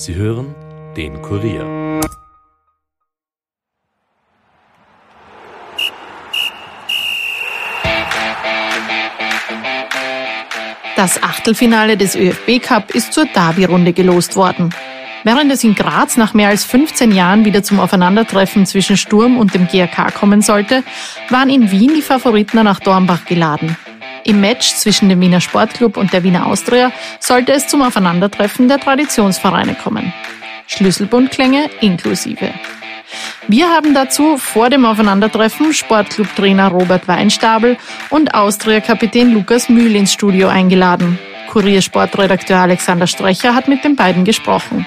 Sie hören den Kurier. Das Achtelfinale des ÖFB Cup ist zur Derby-Runde gelost worden. Während es in Graz nach mehr als 15 Jahren wieder zum Aufeinandertreffen zwischen Sturm und dem GRK kommen sollte, waren in Wien die Favoriten nach Dornbach geladen. Im Match zwischen dem Wiener Sportclub und der Wiener Austria sollte es zum Aufeinandertreffen der Traditionsvereine kommen. Schlüsselbundklänge inklusive. Wir haben dazu vor dem Aufeinandertreffen Sportclub-Trainer Robert Weinstabel und Austria-Kapitän Lukas Mühl ins Studio eingeladen. Kuriersportredakteur Alexander Strecher hat mit den beiden gesprochen.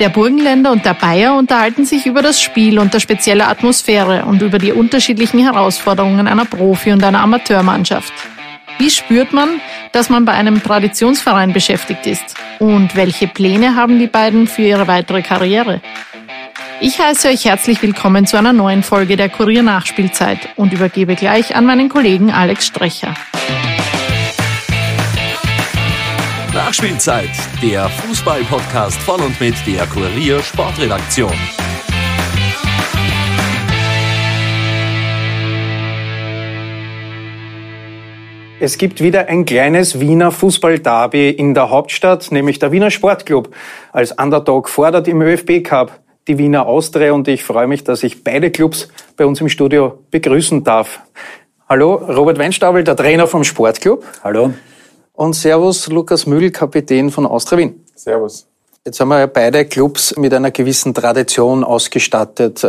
Der Burgenländer und der Bayer unterhalten sich über das Spiel und der spezielle Atmosphäre und über die unterschiedlichen Herausforderungen einer Profi- und einer Amateurmannschaft. Wie spürt man, dass man bei einem Traditionsverein beschäftigt ist? Und welche Pläne haben die beiden für ihre weitere Karriere? Ich heiße euch herzlich willkommen zu einer neuen Folge der Kurier Nachspielzeit und übergebe gleich an meinen Kollegen Alex Strecher. Nachspielzeit, der Fußball-Podcast von und mit der Kurier Sportredaktion. Es gibt wieder ein kleines Wiener Fußball-Derby in der Hauptstadt, nämlich der Wiener Sportclub. Als Underdog fordert im ÖFB Cup die Wiener Austria und ich freue mich, dass ich beide Clubs bei uns im Studio begrüßen darf. Hallo, Robert Weinstapel, der Trainer vom Sportclub. Hallo. Und Servus, Lukas Mühl, Kapitän von Austria Wien. Servus. Jetzt haben wir ja beide Clubs mit einer gewissen Tradition ausgestattet.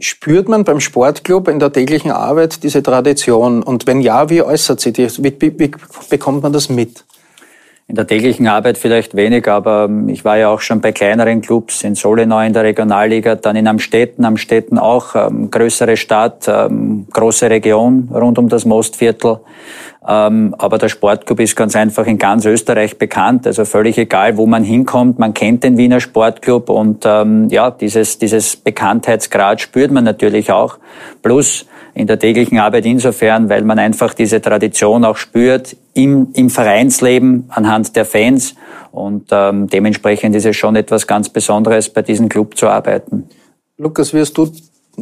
Spürt man beim Sportclub in der täglichen Arbeit diese Tradition? Und wenn ja, wie äußert sie die? Wie, wie, wie bekommt man das mit? In der täglichen Arbeit vielleicht wenig, aber ähm, ich war ja auch schon bei kleineren Clubs in Solenau in der Regionalliga, dann in Amstetten, Amstetten auch, ähm, größere Stadt, ähm, große Region rund um das Mostviertel. Ähm, aber der Sportclub ist ganz einfach in ganz Österreich bekannt. Also völlig egal, wo man hinkommt, man kennt den Wiener Sportclub und ähm, ja, dieses, dieses Bekanntheitsgrad spürt man natürlich auch. Plus in der täglichen Arbeit insofern, weil man einfach diese Tradition auch spürt im, im Vereinsleben anhand der Fans und ähm, dementsprechend ist es schon etwas ganz Besonderes, bei diesem Club zu arbeiten. Lukas, wirst du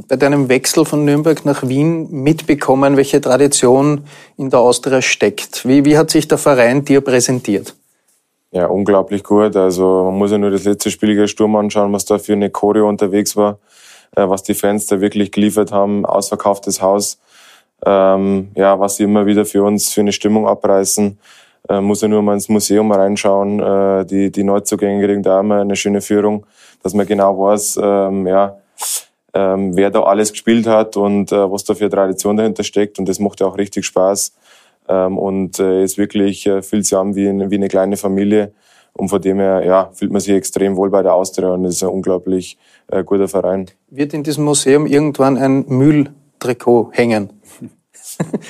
bei deinem Wechsel von Nürnberg nach Wien mitbekommen, welche Tradition in der Austria steckt? Wie, wie hat sich der Verein dir präsentiert? Ja, unglaublich gut. Also man muss ja nur das letzte Spiel gegen Sturm anschauen, was da für eine Choreo unterwegs war, äh, was die Fans da wirklich geliefert haben, ausverkauftes Haus. Ähm, ja, was sie immer wieder für uns für eine Stimmung abreißen. Äh, muss ja nur mal ins Museum reinschauen. Äh, die, die Neuzugänge kriegen da immer eine schöne Führung, dass man genau weiß, ähm, ja, ähm, wer da alles gespielt hat und äh, was da für Tradition dahinter steckt. Und das macht ja auch richtig Spaß. Ähm, und äh, ist wirklich, äh, fühlt sich an wie, wie eine kleine Familie. Und von dem her ja, fühlt man sich extrem wohl bei der Austria und ist ein unglaublich äh, guter Verein. Wird in diesem Museum irgendwann ein Mülltrikot hängen?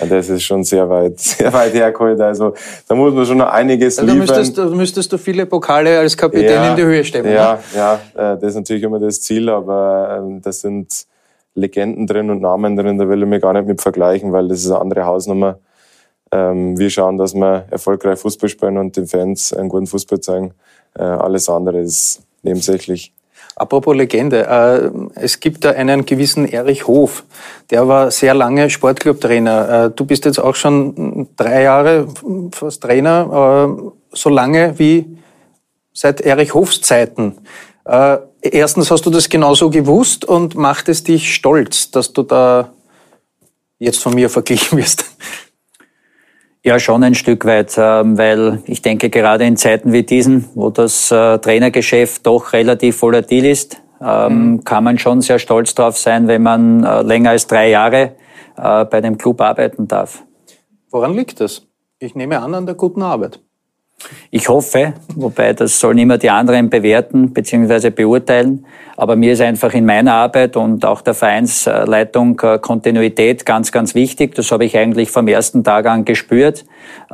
Ja, das ist schon sehr weit, sehr weit hergeholt. Also da muss man schon noch einiges da liefern. Müsstest, da müsstest du viele Pokale als Kapitän Ja, in die Höhe stemmen. Ja, ne? ja, äh, das ist natürlich immer das Ziel, aber ähm, da sind Legenden drin und Namen drin, da will ich mich gar nicht mit vergleichen, weil das ist eine andere Hausnummer. Ähm, Wir schauen, dass wir erfolgreich Fußball spielen und den Fans einen guten Fußball zeigen. Äh, Alles andere ist nebensächlich. Apropos Legende, äh, es gibt da einen gewissen Erich Hof, der war sehr lange Sportclub-Trainer. Äh, du bist jetzt auch schon drei Jahre fast Trainer, äh, so lange wie seit Erich Hofs Zeiten. Äh, Erstens hast du das genauso gewusst und macht es dich stolz, dass du da jetzt von mir verglichen wirst. Ja, schon ein Stück weit, ähm, weil ich denke, gerade in Zeiten wie diesen, wo das äh, Trainergeschäft doch relativ volatil ist, ähm, kann man schon sehr stolz drauf sein, wenn man äh, länger als drei Jahre äh, bei dem Club arbeiten darf. Woran liegt das? Ich nehme an, an der guten Arbeit. Ich hoffe, wobei das sollen immer die anderen bewerten bzw. beurteilen. Aber mir ist einfach in meiner Arbeit und auch der Vereinsleitung äh, Kontinuität ganz, ganz wichtig. Das habe ich eigentlich vom ersten Tag an gespürt.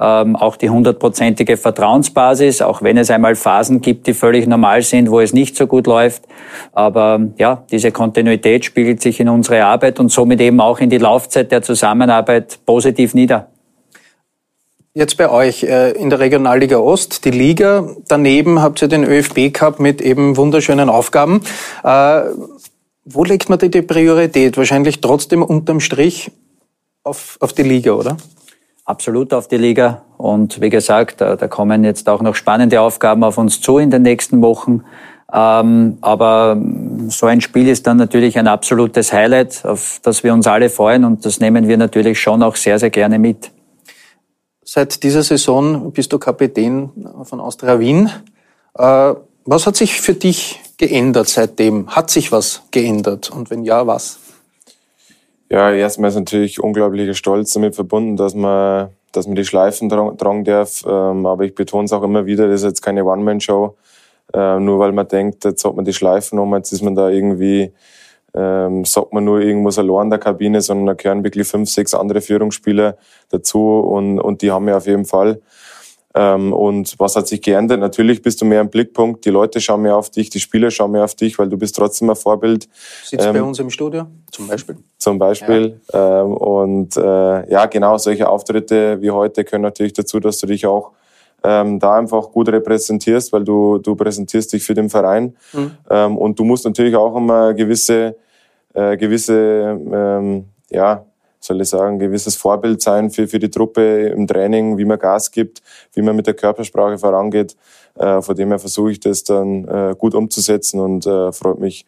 Ähm, auch die hundertprozentige Vertrauensbasis, auch wenn es einmal Phasen gibt, die völlig normal sind, wo es nicht so gut läuft. Aber ja, diese Kontinuität spiegelt sich in unsere Arbeit und somit eben auch in die Laufzeit der Zusammenarbeit positiv nieder. Jetzt bei euch äh, in der Regionalliga Ost, die Liga. Daneben habt ihr den ÖFB Cup mit eben wunderschönen Aufgaben. Äh, wo legt man die Priorität? Wahrscheinlich trotzdem unterm Strich auf, auf die Liga, oder? Absolut auf die Liga. Und wie gesagt, da, da kommen jetzt auch noch spannende Aufgaben auf uns zu in den nächsten Wochen. Ähm, aber so ein Spiel ist dann natürlich ein absolutes Highlight, auf das wir uns alle freuen und das nehmen wir natürlich schon auch sehr, sehr gerne mit. Seit dieser Saison bist du Kapitän von Austria Wien. Äh, was hat sich für dich geändert seitdem? Hat sich was geändert? Und wenn ja, was? Ja, erstmal ist natürlich unglaublicher Stolz damit verbunden, dass man, dass man die Schleifen tragen darf. Ähm, aber ich betone es auch immer wieder, das ist jetzt keine One-Man-Show. Äh, nur weil man denkt, jetzt hat man die Schleifen um, jetzt ist man da irgendwie ähm, sagt man nur irgendwas allein in der Kabine, sondern da gehören wirklich fünf, sechs andere Führungsspieler dazu und, und die haben wir auf jeden Fall. Ähm, und was hat sich geändert? Natürlich bist du mehr im Blickpunkt, die Leute schauen mehr auf dich, die Spieler schauen mehr auf dich, weil du bist trotzdem ein Vorbild. Sitzt ähm, bei uns im Studio zum Beispiel? Zum Beispiel. Ja. Ähm, und äh, ja, genau, solche Auftritte wie heute können natürlich dazu, dass du dich auch ähm, da einfach gut repräsentierst, weil du, du präsentierst dich für den Verein. Mhm. Ähm, und du musst natürlich auch immer gewisse, äh, gewisse ähm, ja, soll ich sagen, gewisses Vorbild sein für, für die Truppe im Training, wie man Gas gibt, wie man mit der Körpersprache vorangeht. Äh, von dem her versuche ich das dann äh, gut umzusetzen und äh, freut mich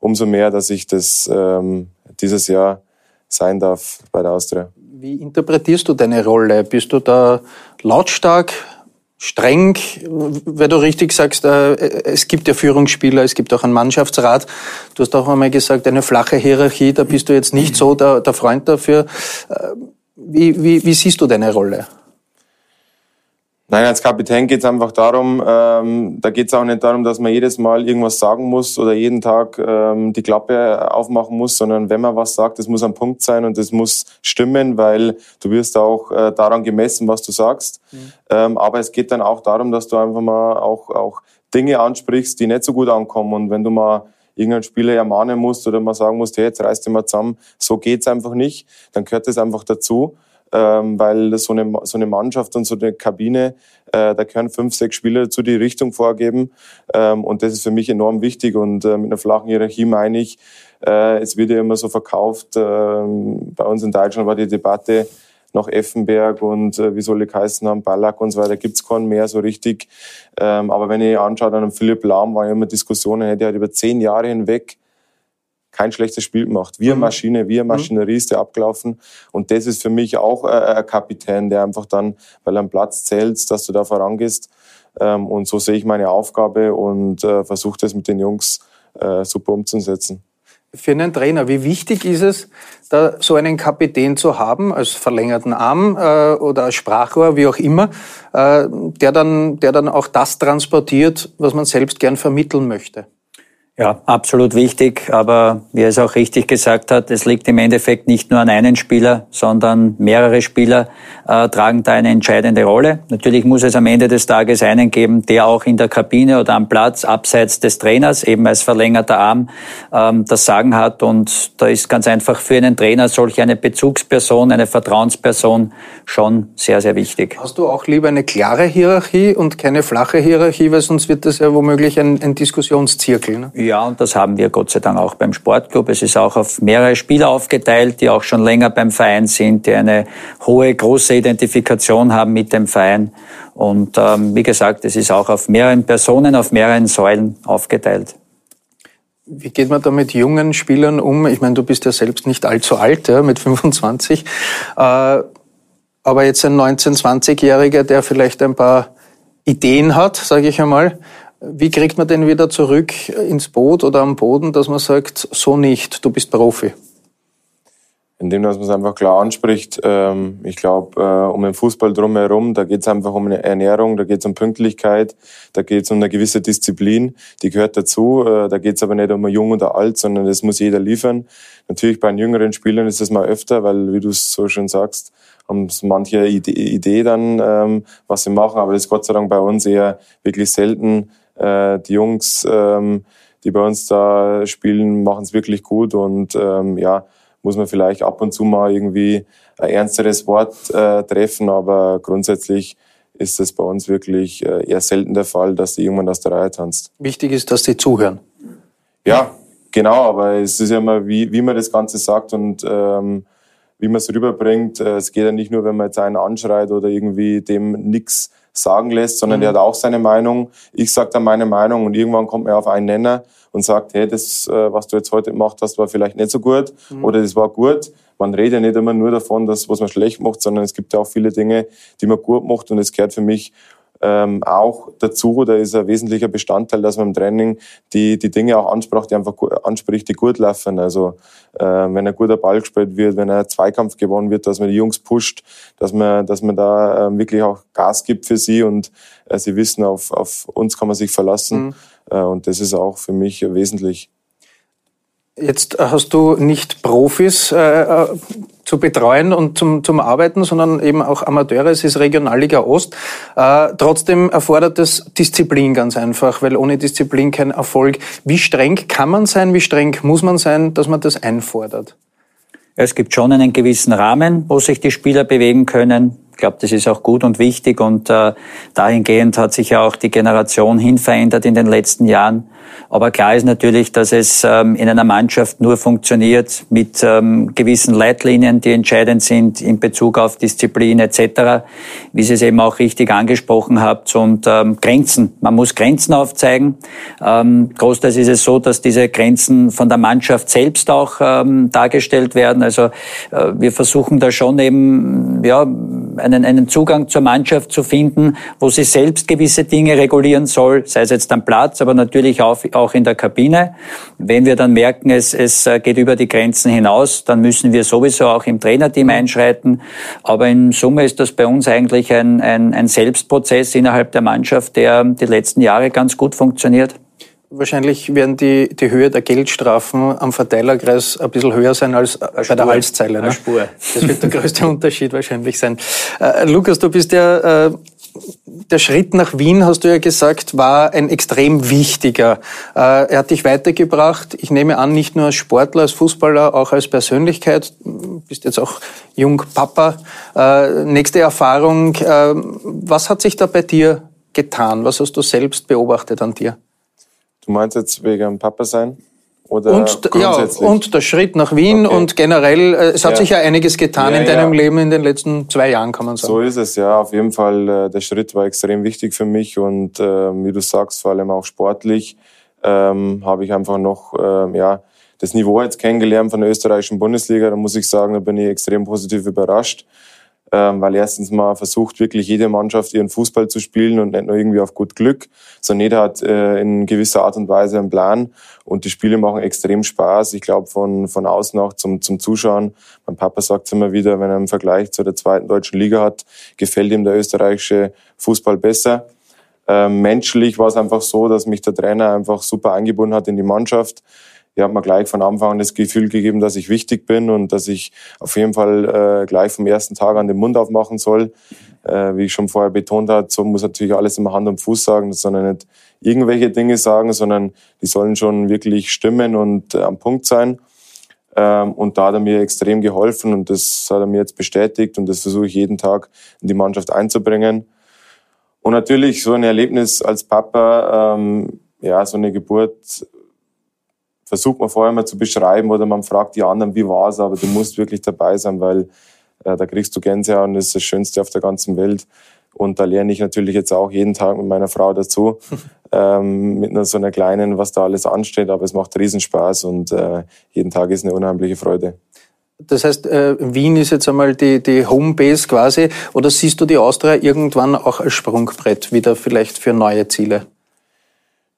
umso mehr, dass ich das ähm, dieses Jahr sein darf bei der Austria. Wie interpretierst du deine Rolle? Bist du da lautstark, streng, weil du richtig sagst, äh, es gibt ja Führungsspieler, es gibt auch einen Mannschaftsrat. Du hast auch einmal gesagt, eine flache Hierarchie, da bist du jetzt nicht so der, der Freund dafür. Äh, wie, wie, wie siehst du deine Rolle? Nein, als Kapitän geht es einfach darum, ähm, da geht es auch nicht darum, dass man jedes Mal irgendwas sagen muss oder jeden Tag ähm, die Klappe aufmachen muss, sondern wenn man was sagt, das muss am Punkt sein und das muss stimmen, weil du wirst auch äh, daran gemessen, was du sagst. Mhm. Ähm, aber es geht dann auch darum, dass du einfach mal auch, auch Dinge ansprichst, die nicht so gut ankommen. Und wenn du mal irgendeinen Spieler ermahnen musst oder mal sagen musst, hey, jetzt reißt dich mal zusammen, so geht's einfach nicht, dann gehört das einfach dazu ähm, weil so eine, so eine Mannschaft und so eine Kabine, äh, da können fünf, sechs Spieler dazu die Richtung vorgeben. Ähm, und das ist für mich enorm wichtig. Und äh, mit einer flachen Hierarchie meine ich, äh, es wird ja immer so verkauft, äh, bei uns in Deutschland war die Debatte, nach Effenberg und äh, wie soll ich heißen haben, Ballack und so weiter, gibt's keinen mehr so richtig. Ähm, aber wenn ich anschaue, dann Philipp Lahm war ja immer Diskussionen, hätte halt über zehn Jahre hinweg kein schlechtes Spiel gemacht. Wir mhm. Maschine, wir mhm. Maschinerie ist der abgelaufen. Und das ist für mich auch äh, ein Kapitän, der einfach dann, weil er am Platz zählt, dass du da vorangehst. Ähm, und so sehe ich meine Aufgabe und äh, versuche das mit den Jungs äh, super umzusetzen. Für einen Trainer, wie wichtig ist es, da so einen Kapitän zu haben, als verlängerten Arm äh, oder als Sprachrohr, wie auch immer, äh, der, dann, der dann auch das transportiert, was man selbst gern vermitteln möchte? Ja, absolut wichtig. Aber wie er es auch richtig gesagt hat, es liegt im Endeffekt nicht nur an einen Spieler, sondern mehrere Spieler äh, tragen da eine entscheidende Rolle. Natürlich muss es am Ende des Tages einen geben, der auch in der Kabine oder am Platz abseits des Trainers, eben als verlängerter Arm, ähm, das Sagen hat. Und da ist ganz einfach für einen Trainer solch eine Bezugsperson, eine Vertrauensperson schon sehr, sehr wichtig. Hast du auch lieber eine klare Hierarchie und keine flache Hierarchie, weil sonst wird das ja womöglich ein, ein Diskussionszirkel. Ne? Ja, und das haben wir Gott sei Dank auch beim Sportclub. Es ist auch auf mehrere Spieler aufgeteilt, die auch schon länger beim Verein sind, die eine hohe, große Identifikation haben mit dem Verein. Und ähm, wie gesagt, es ist auch auf mehreren Personen, auf mehreren Säulen aufgeteilt. Wie geht man da mit jungen Spielern um? Ich meine, du bist ja selbst nicht allzu alt, ja, mit 25. Äh, aber jetzt ein 19-, 20-Jähriger, der vielleicht ein paar Ideen hat, sage ich einmal, wie kriegt man den wieder zurück ins Boot oder am Boden, dass man sagt, so nicht, du bist Profi? Indem dass man es einfach klar anspricht. Ähm, ich glaube, äh, um den Fußball drumherum, da geht es einfach um eine Ernährung, da geht es um Pünktlichkeit, da geht es um eine gewisse Disziplin, die gehört dazu. Äh, da geht es aber nicht um jung oder alt, sondern das muss jeder liefern. Natürlich bei den jüngeren Spielern ist das mal öfter, weil, wie du es so schön sagst, haben manche Idee dann, ähm, was sie machen, aber das ist Gott sei Dank bei uns eher wirklich selten äh, die Jungs, ähm, die bei uns da spielen, machen es wirklich gut und ähm, ja, muss man vielleicht ab und zu mal irgendwie ein ernsteres Wort äh, treffen, aber grundsätzlich ist es bei uns wirklich äh, eher selten der Fall, dass die irgendwann aus der Reihe tanzt. Wichtig ist, dass sie zuhören. Ja, genau, aber es ist ja immer, wie, wie man das Ganze sagt und ähm, wie man es rüberbringt. Äh, es geht ja nicht nur, wenn man jetzt einen anschreit oder irgendwie dem nichts sagen lässt, sondern mhm. der hat auch seine Meinung. Ich sage dann meine Meinung und irgendwann kommt man auf einen Nenner und sagt, hey, das, äh, was du jetzt heute gemacht hast, war vielleicht nicht so gut mhm. oder das war gut. Man redet ja nicht immer nur davon, dass was man schlecht macht, sondern es gibt ja auch viele Dinge, die man gut macht und es gehört für mich ähm, auch dazu, da ist ein wesentlicher Bestandteil, dass man im Training die, die Dinge auch anspricht, die einfach anspricht, die gut laufen. Also äh, wenn ein guter Ball gespielt wird, wenn ein Zweikampf gewonnen wird, dass man die Jungs pusht, dass man, dass man da äh, wirklich auch Gas gibt für sie und äh, sie wissen, auf, auf uns kann man sich verlassen. Mhm. Äh, und das ist auch für mich wesentlich. Jetzt hast du nicht Profis äh, äh, zu betreuen und zum, zum Arbeiten, sondern eben auch Amateure. Es ist Regionalliga Ost. Äh, trotzdem erfordert es Disziplin ganz einfach, weil ohne Disziplin kein Erfolg. Wie streng kann man sein, wie streng muss man sein, dass man das einfordert? Es gibt schon einen gewissen Rahmen, wo sich die Spieler bewegen können. Ich glaube, das ist auch gut und wichtig und äh, dahingehend hat sich ja auch die Generation hin verändert in den letzten Jahren. Aber klar ist natürlich, dass es ähm, in einer Mannschaft nur funktioniert mit ähm, gewissen Leitlinien, die entscheidend sind in Bezug auf Disziplin etc., wie Sie es eben auch richtig angesprochen habt, und ähm, Grenzen. Man muss Grenzen aufzeigen. Ähm, großteils ist es so, dass diese Grenzen von der Mannschaft selbst auch ähm, dargestellt werden. Also äh, wir versuchen da schon eben ja, einen, einen Zugang zur Mannschaft zu finden, wo sie selbst gewisse Dinge regulieren soll, sei es jetzt am Platz, aber natürlich auch auch in der Kabine. Wenn wir dann merken, es, es äh, geht über die Grenzen hinaus, dann müssen wir sowieso auch im Trainerteam einschreiten. Aber in Summe ist das bei uns eigentlich ein, ein, ein Selbstprozess innerhalb der Mannschaft, der die letzten Jahre ganz gut funktioniert. Wahrscheinlich werden die, die Höhe der Geldstrafen am Verteilerkreis ein bisschen höher sein als bei Spur. der Halszeile. Ne? Spur. Das wird der größte Unterschied wahrscheinlich sein. Äh, Lukas, du bist ja äh, der Schritt nach Wien, hast du ja gesagt, war ein extrem wichtiger. Äh, er hat dich weitergebracht. Ich nehme an, nicht nur als Sportler, als Fußballer, auch als Persönlichkeit. Du bist jetzt auch jung Papa. Äh, nächste Erfahrung. Äh, was hat sich da bei dir getan? Was hast du selbst beobachtet an dir? Du meinst jetzt wegen Papa sein? Oder und, ja, und der Schritt nach Wien okay. und generell, äh, es hat ja. sich ja einiges getan ja, in deinem ja. Leben in den letzten zwei Jahren, kann man sagen. So ist es, ja. Auf jeden Fall, äh, der Schritt war extrem wichtig für mich und äh, wie du sagst, vor allem auch sportlich, ähm, habe ich einfach noch äh, ja, das Niveau jetzt kennengelernt von der österreichischen Bundesliga. Da muss ich sagen, da bin ich extrem positiv überrascht ähm, weil erstens mal versucht wirklich jede Mannschaft ihren Fußball zu spielen und nicht nur irgendwie auf gut Glück, sondern jeder hat äh, in gewisser Art und Weise einen Plan und die Spiele machen extrem Spaß. Ich glaube von, von außen auch zum, zum Zuschauen. Mein Papa sagt immer wieder, wenn er im Vergleich zu der zweiten deutschen Liga hat, gefällt ihm der österreichische Fußball besser. Ähm, menschlich war es einfach so, dass mich der Trainer einfach super eingebunden hat in die Mannschaft ihr habt mir gleich von Anfang an das Gefühl gegeben, dass ich wichtig bin und dass ich auf jeden Fall äh, gleich vom ersten Tag an den Mund aufmachen soll. Äh, wie ich schon vorher betont habe, so muss natürlich alles immer Hand und Fuß sagen, sondern nicht irgendwelche Dinge sagen, sondern die sollen schon wirklich stimmen und äh, am Punkt sein. Ähm, und da hat er mir extrem geholfen und das hat er mir jetzt bestätigt und das versuche ich jeden Tag in die Mannschaft einzubringen. Und natürlich so ein Erlebnis als Papa, ähm, ja, so eine Geburt versucht man vorher mal zu beschreiben oder man fragt die anderen, wie war es, aber du musst wirklich dabei sein, weil äh, da kriegst du Gänsehaut und das ist das Schönste auf der ganzen Welt. Und da lerne ich natürlich jetzt auch jeden Tag mit meiner Frau dazu, ähm, mit einer so einer kleinen, was da alles ansteht, aber es macht Riesenspaß und äh, jeden Tag ist eine unheimliche Freude. Das heißt, äh, Wien ist jetzt einmal die, die Homebase quasi, oder siehst du die Austria irgendwann auch als Sprungbrett wieder vielleicht für neue Ziele?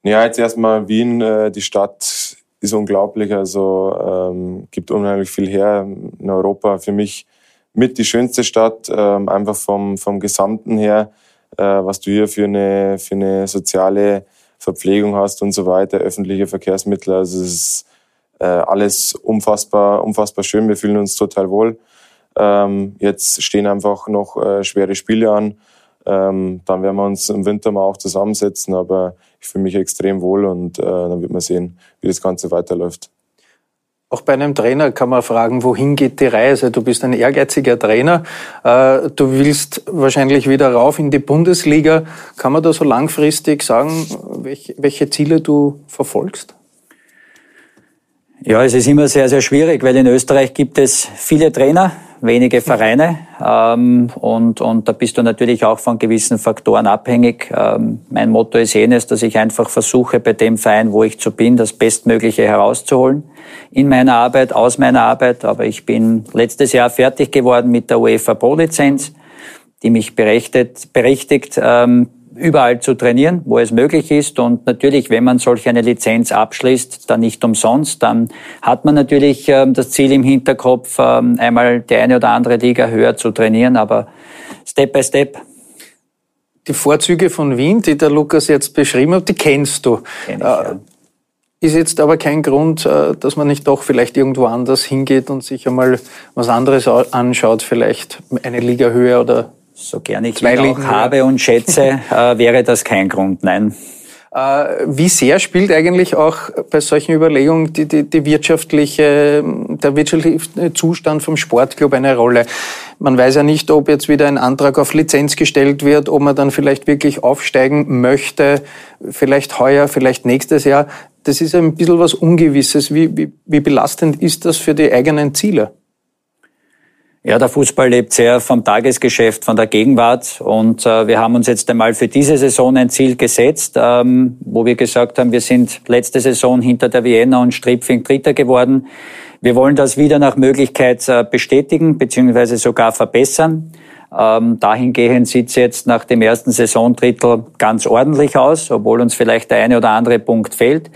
Ja, jetzt erstmal Wien, äh, die Stadt ist unglaublich. Also ähm, gibt unheimlich viel her in Europa. Für mich mit die schönste Stadt, ähm, einfach vom, vom Gesamten her, äh, was du hier für eine, für eine soziale Verpflegung hast und so weiter, öffentliche Verkehrsmittel. Also es ist äh, alles unfassbar, unfassbar schön. Wir fühlen uns total wohl. Ähm, jetzt stehen einfach noch äh, schwere Spiele an. Ähm, dann werden wir uns im Winter mal auch zusammensetzen, aber ich fühle mich extrem wohl und äh, dann wird man sehen, wie das Ganze weiterläuft. Auch bei einem Trainer kann man fragen, wohin geht die Reise? Du bist ein ehrgeiziger Trainer. Äh, du willst wahrscheinlich wieder rauf in die Bundesliga. Kann man da so langfristig sagen, welche Ziele du verfolgst? Ja, es ist immer sehr, sehr schwierig, weil in Österreich gibt es viele Trainer, wenige Vereine ähm, und, und da bist du natürlich auch von gewissen Faktoren abhängig. Ähm, mein Motto ist jenes, dass ich einfach versuche, bei dem Verein, wo ich zu bin, das Bestmögliche herauszuholen in meiner Arbeit, aus meiner Arbeit. Aber ich bin letztes Jahr fertig geworden mit der UEFA Pro-Lizenz, die mich berechtigt, berechtigt ähm, überall zu trainieren, wo es möglich ist. Und natürlich, wenn man solch eine Lizenz abschließt, dann nicht umsonst, dann hat man natürlich ähm, das Ziel im Hinterkopf, ähm, einmal die eine oder andere Liga höher zu trainieren, aber Step by Step. Die Vorzüge von Wien, die der Lukas jetzt beschrieben hat, die kennst du. Kenn ich, ja. Äh, ist jetzt aber kein Grund, äh, dass man nicht doch vielleicht irgendwo anders hingeht und sich einmal was anderes anschaut, vielleicht eine Liga höher oder so gern ich ihn auch habe und schätze, äh, wäre das kein Grund, nein. Äh, wie sehr spielt eigentlich auch bei solchen Überlegungen die, die, die wirtschaftliche, der wirtschaftliche Zustand vom Sportclub eine Rolle? Man weiß ja nicht, ob jetzt wieder ein Antrag auf Lizenz gestellt wird, ob man dann vielleicht wirklich aufsteigen möchte, vielleicht heuer, vielleicht nächstes Jahr. Das ist ein bisschen was Ungewisses. Wie, wie, wie belastend ist das für die eigenen Ziele? Ja, der Fußball lebt sehr vom Tagesgeschäft, von der Gegenwart. Und äh, wir haben uns jetzt einmal für diese Saison ein Ziel gesetzt, ähm, wo wir gesagt haben, wir sind letzte Saison hinter der Vienna und Stripfing Dritter geworden. Wir wollen das wieder nach Möglichkeit äh, bestätigen beziehungsweise sogar verbessern. Ähm, dahingehend sieht es jetzt nach dem ersten Saisondrittel ganz ordentlich aus, obwohl uns vielleicht der eine oder andere Punkt fehlt.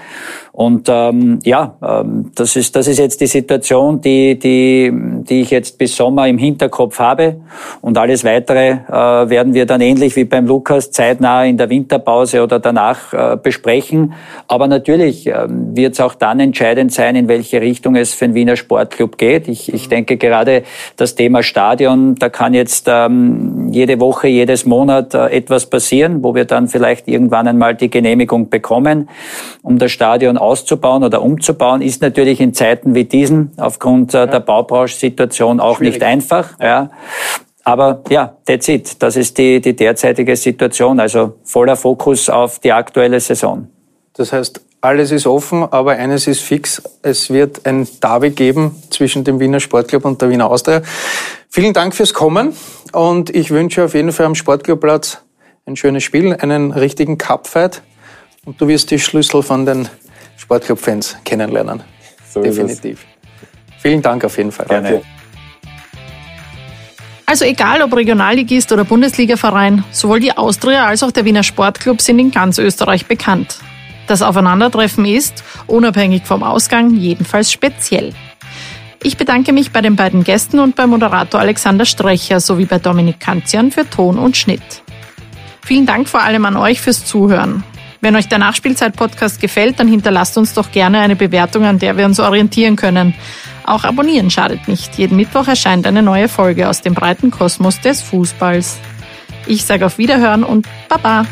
Und ähm, ja, ähm, das ist das ist jetzt die Situation, die die die ich jetzt bis Sommer im Hinterkopf habe. Und alles weitere äh, werden wir dann ähnlich wie beim Lukas zeitnah in der Winterpause oder danach äh, besprechen. Aber natürlich äh, wird es auch dann entscheidend sein, in welche Richtung es für den Wiener Sportclub geht. Ich, ich denke gerade das Thema Stadion, da kann jetzt ähm, jede Woche, jedes Monat äh, etwas passieren, wo wir dann vielleicht irgendwann einmal die Genehmigung bekommen, um das Stadion auszubauen oder umzubauen, ist natürlich in Zeiten wie diesen aufgrund äh, der Baubranchensituation auch Schwierig. nicht einfach. Ja. Aber ja, that's it. Das ist die, die derzeitige Situation. Also voller Fokus auf die aktuelle Saison. Das heißt, alles ist offen, aber eines ist fix. Es wird ein Derby geben zwischen dem Wiener Sportclub und der Wiener Austria. Vielen Dank fürs Kommen und ich wünsche auf jeden Fall am Sportclubplatz ein schönes Spiel, einen richtigen Cupfight und du wirst die Schlüssel von den Sportclub-Fans kennenlernen. So Definitiv. Vielen Dank auf jeden Fall. Gerne. Also egal ob Regionalligist oder Bundesligaverein, sowohl die Austria als auch der Wiener Sportclub sind in ganz Österreich bekannt. Das Aufeinandertreffen ist, unabhängig vom Ausgang, jedenfalls speziell. Ich bedanke mich bei den beiden Gästen und bei Moderator Alexander Strecher sowie bei Dominik Kanzian für Ton und Schnitt. Vielen Dank vor allem an euch fürs Zuhören. Wenn euch der Nachspielzeit-Podcast gefällt, dann hinterlasst uns doch gerne eine Bewertung, an der wir uns orientieren können. Auch abonnieren schadet nicht. Jeden Mittwoch erscheint eine neue Folge aus dem breiten Kosmos des Fußballs. Ich sage auf Wiederhören und Baba!